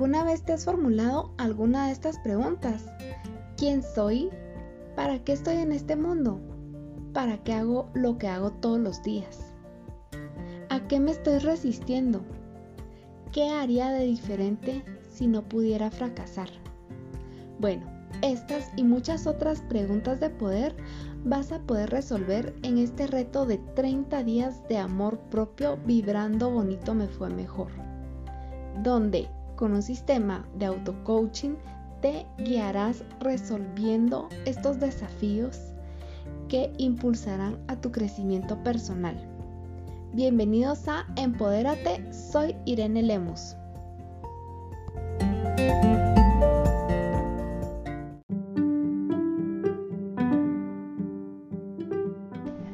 ¿Alguna vez te has formulado alguna de estas preguntas? ¿Quién soy? ¿Para qué estoy en este mundo? ¿Para qué hago lo que hago todos los días? ¿A qué me estoy resistiendo? ¿Qué haría de diferente si no pudiera fracasar? Bueno, estas y muchas otras preguntas de poder vas a poder resolver en este reto de 30 días de amor propio vibrando bonito me fue mejor, donde con un sistema de auto-coaching te guiarás resolviendo estos desafíos que impulsarán a tu crecimiento personal. Bienvenidos a Empodérate, soy Irene Lemus.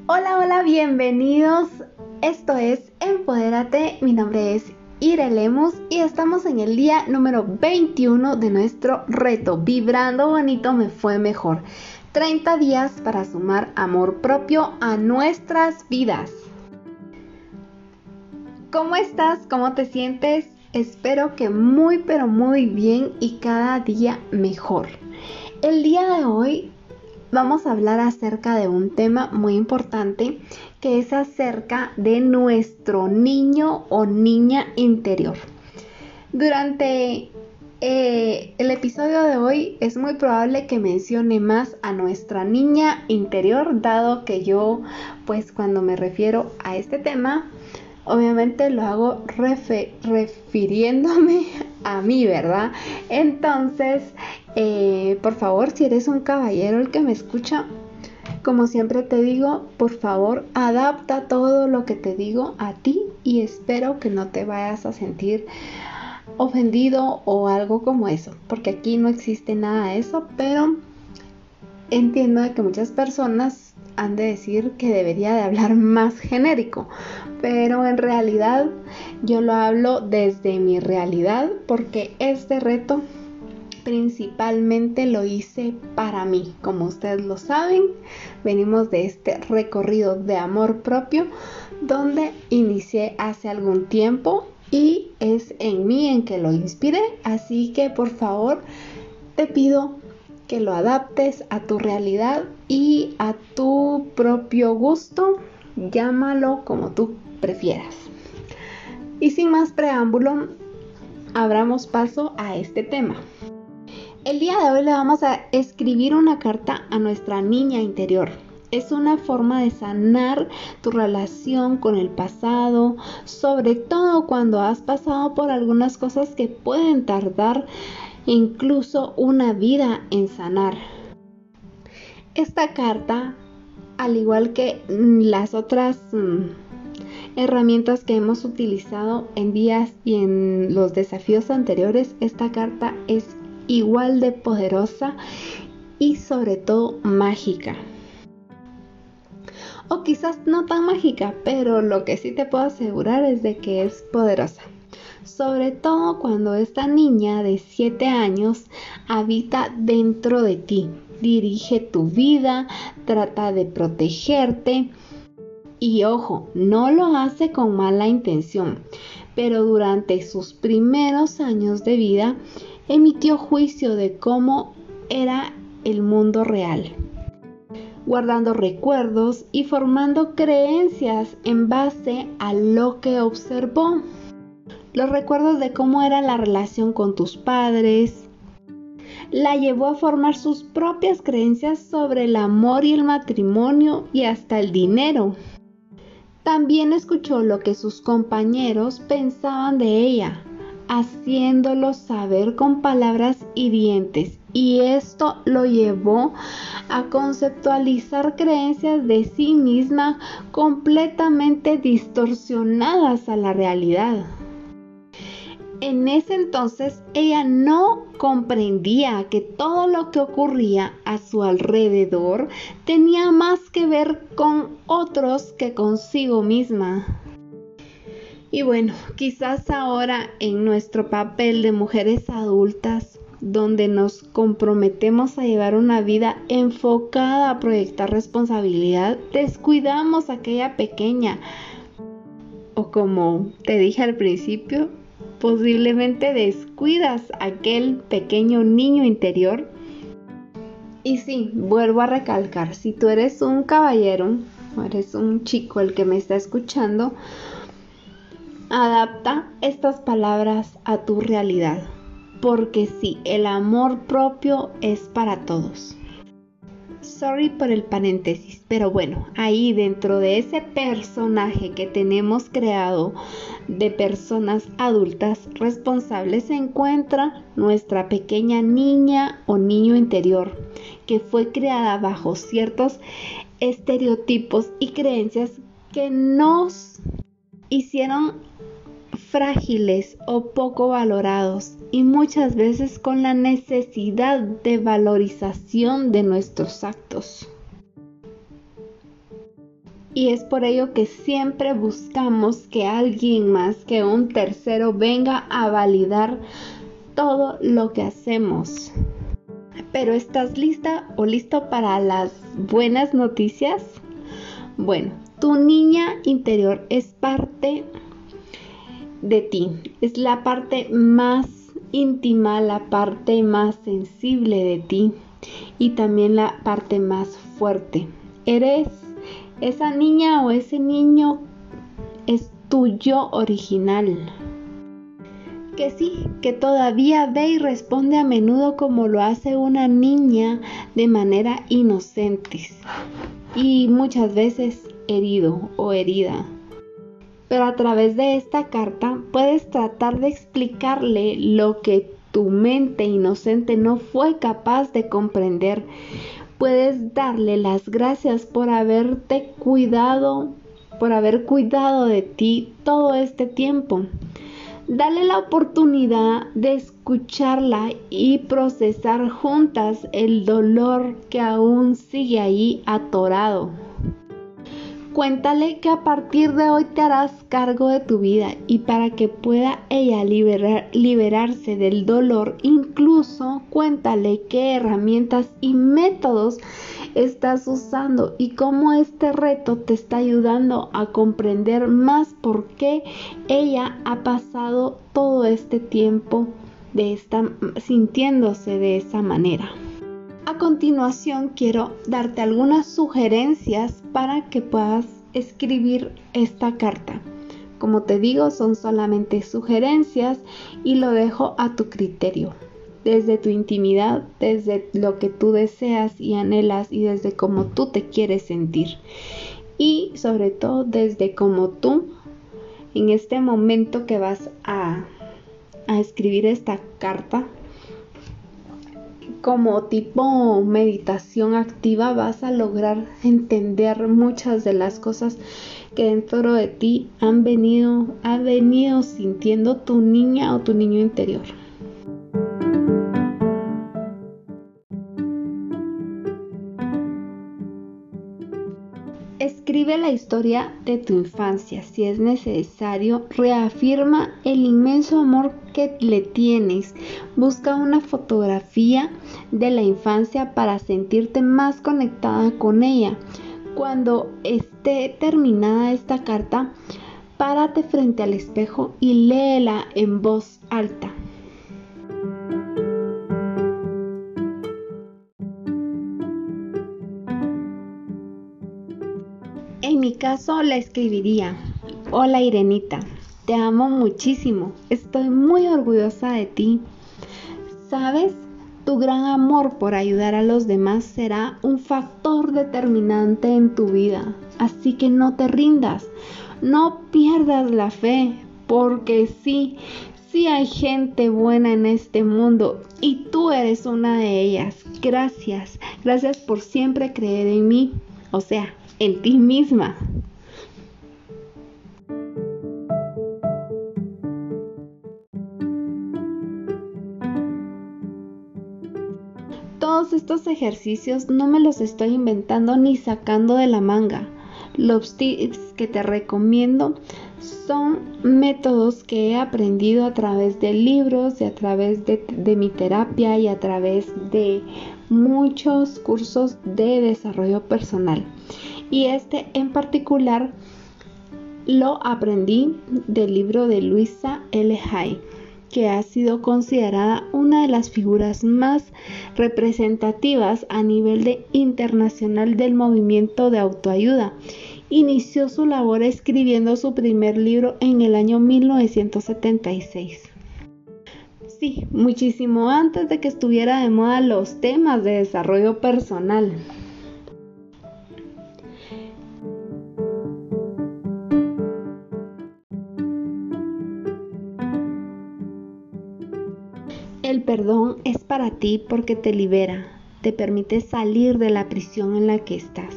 Hola, hola, bienvenidos. Esto es Empodérate. Mi nombre es Y estamos en el día número 21 de nuestro reto. Vibrando bonito me fue mejor. 30 días para sumar amor propio a nuestras vidas. ¿Cómo estás? ¿Cómo te sientes? Espero que muy pero muy bien y cada día mejor. El día de hoy vamos a hablar acerca de un tema muy importante que es acerca de nuestro niño o niña interior. Durante eh, el episodio de hoy es muy probable que mencione más a nuestra niña interior, dado que yo, pues cuando me refiero a este tema, obviamente lo hago refiriéndome a mí, ¿verdad? Entonces, eh, por favor, si eres un caballero el que me escucha, como siempre te digo, por favor, adapta todo lo que te digo a ti y espero que no te vayas a sentir ofendido o algo como eso, porque aquí no existe nada de eso, pero entiendo que muchas personas han de decir que debería de hablar más genérico, pero en realidad yo lo hablo desde mi realidad porque este reto principalmente lo hice para mí. Como ustedes lo saben, venimos de este recorrido de amor propio donde inicié hace algún tiempo y es en mí en que lo inspiré. Así que por favor te pido que lo adaptes a tu realidad y a tu propio gusto. Llámalo como tú prefieras. Y sin más preámbulo, abramos paso a este tema. El día de hoy le vamos a escribir una carta a nuestra niña interior. Es una forma de sanar tu relación con el pasado, sobre todo cuando has pasado por algunas cosas que pueden tardar incluso una vida en sanar. Esta carta, al igual que las otras mm, herramientas que hemos utilizado en días y en los desafíos anteriores, esta carta es igual de poderosa y sobre todo mágica. O quizás no tan mágica, pero lo que sí te puedo asegurar es de que es poderosa. Sobre todo cuando esta niña de 7 años habita dentro de ti, dirige tu vida, trata de protegerte. Y ojo, no lo hace con mala intención, pero durante sus primeros años de vida emitió juicio de cómo era el mundo real, guardando recuerdos y formando creencias en base a lo que observó. Los recuerdos de cómo era la relación con tus padres, la llevó a formar sus propias creencias sobre el amor y el matrimonio y hasta el dinero. También escuchó lo que sus compañeros pensaban de ella, haciéndolo saber con palabras hirientes y esto lo llevó a conceptualizar creencias de sí misma completamente distorsionadas a la realidad. En ese entonces ella no comprendía que todo lo que ocurría a su alrededor tenía más que ver con otros que consigo misma. Y bueno, quizás ahora en nuestro papel de mujeres adultas, donde nos comprometemos a llevar una vida enfocada a proyectar responsabilidad, descuidamos aquella pequeña, o como te dije al principio, posiblemente descuidas aquel pequeño niño interior. Y sí, vuelvo a recalcar, si tú eres un caballero, eres un chico el que me está escuchando, adapta estas palabras a tu realidad. Porque sí, el amor propio es para todos. Sorry por el paréntesis, pero bueno, ahí dentro de ese personaje que tenemos creado de personas adultas responsables se encuentra nuestra pequeña niña o niño interior, que fue creada bajo ciertos estereotipos y creencias que nos hicieron frágiles o poco valorados y muchas veces con la necesidad de valorización de nuestros actos. Y es por ello que siempre buscamos que alguien más que un tercero venga a validar todo lo que hacemos. Pero ¿estás lista o listo para las buenas noticias? Bueno, tu niña interior es parte de ti. Es la parte más íntima, la parte más sensible de ti y también la parte más fuerte. Eres esa niña o ese niño es tu yo original. Que sí, que todavía ve y responde a menudo como lo hace una niña de manera inocente y muchas veces herido o herida pero a través de esta carta puedes tratar de explicarle lo que tu mente inocente no fue capaz de comprender. Puedes darle las gracias por haberte cuidado, por haber cuidado de ti todo este tiempo. Dale la oportunidad de escucharla y procesar juntas el dolor que aún sigue ahí atorado. Cuéntale que a partir de hoy te harás cargo de tu vida y para que pueda ella liberarse del dolor, incluso cuéntale qué herramientas y métodos estás usando y cómo este reto te está ayudando a comprender más por qué ella ha pasado todo este tiempo de esta, sintiéndose de esa manera. A continuación quiero darte algunas sugerencias para que puedas escribir esta carta. Como te digo, son solamente sugerencias y lo dejo a tu criterio, desde tu intimidad, desde lo que tú deseas y anhelas y desde cómo tú te quieres sentir. Y sobre todo desde cómo tú, en este momento que vas a, a escribir esta carta, como tipo meditación activa vas a lograr entender muchas de las cosas que dentro de ti han venido, ha venido sintiendo tu niña o tu niño interior. La historia de tu infancia. Si es necesario, reafirma el inmenso amor que le tienes. Busca una fotografía de la infancia para sentirte más conectada con ella. Cuando esté terminada esta carta, párate frente al espejo y léela en voz alta. En mi caso la escribiría, hola Irenita, te amo muchísimo, estoy muy orgullosa de ti. ¿Sabes? Tu gran amor por ayudar a los demás será un factor determinante en tu vida, así que no te rindas, no pierdas la fe, porque sí, sí hay gente buena en este mundo y tú eres una de ellas. Gracias, gracias por siempre creer en mí, o sea, en ti misma. Todos estos ejercicios no me los estoy inventando ni sacando de la manga. Los tips que te recomiendo son métodos que he aprendido a través de libros y a través de, de, mi terapia y a través de muchos cursos de desarrollo personal y este en particular lo aprendí del libro de Luisa L. Hay. que ha sido considerada una de las figuras más representativas a nivel de internacional del movimiento de autoayuda. Inició su labor escribiendo su primer libro en el año 1976. Sí, muchísimo antes de que estuviera de moda los temas de desarrollo personal. El perdón es para ti porque te libera, te permite salir de la prisión en la que estás.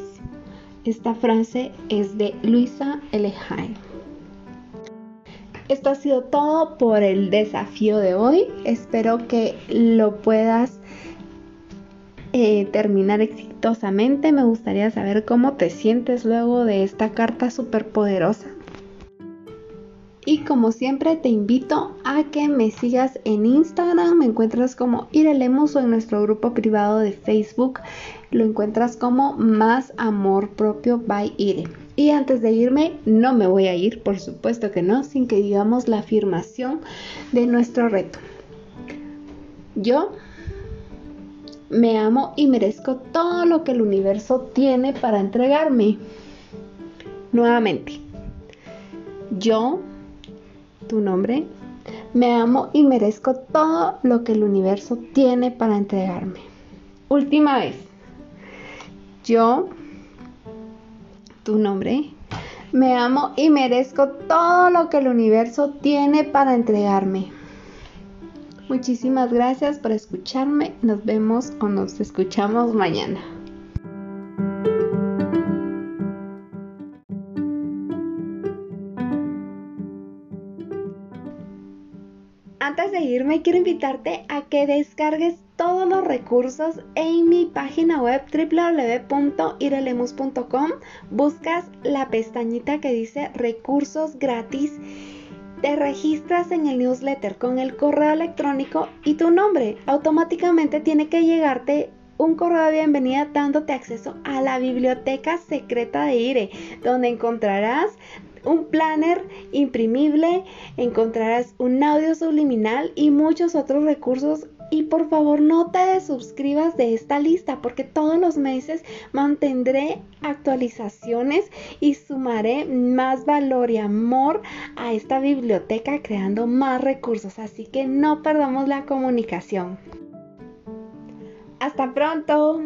Esta frase es de Luisa. Hay. Esto ha sido todo por el desafío de hoy. Espero que lo puedas eh, terminar exitosamente. Me gustaría saber cómo te sientes luego de esta carta súper poderosa. Y como siempre te invito a que me sigas en Instagram, me encuentras como Irelemus o en nuestro grupo privado de Facebook lo encuentras como Más Amor Propio by Ire. Y antes de irme, no me voy a ir, por supuesto que no, sin que digamos la afirmación de nuestro reto. Yo me amo y merezco todo lo que el universo tiene para entregarme. Nuevamente, yo tu nombre. Me amo y merezco todo lo que el universo tiene para entregarme. Última vez. Yo, tu nombre. Me amo y merezco todo lo que el universo tiene para entregarme. Muchísimas gracias por escucharme. Nos vemos o nos escuchamos mañana. Antes de irme, quiero invitarte a que descargues todos los recursos en mi página web www.irelemus.com. Buscas la pestañita que dice recursos gratis. Te registras en el newsletter con el correo electrónico y tu nombre. Automáticamente tiene que llegarte un correo de bienvenida dándote acceso a la biblioteca secreta de IRE, donde encontrarás un planner imprimible, encontrarás un audio subliminal y muchos otros recursos. Y por favor no te desuscribas de esta lista porque todos los meses mantendré actualizaciones y sumaré más valor y amor a esta biblioteca creando más recursos. Así que no perdamos la comunicación. Hasta pronto.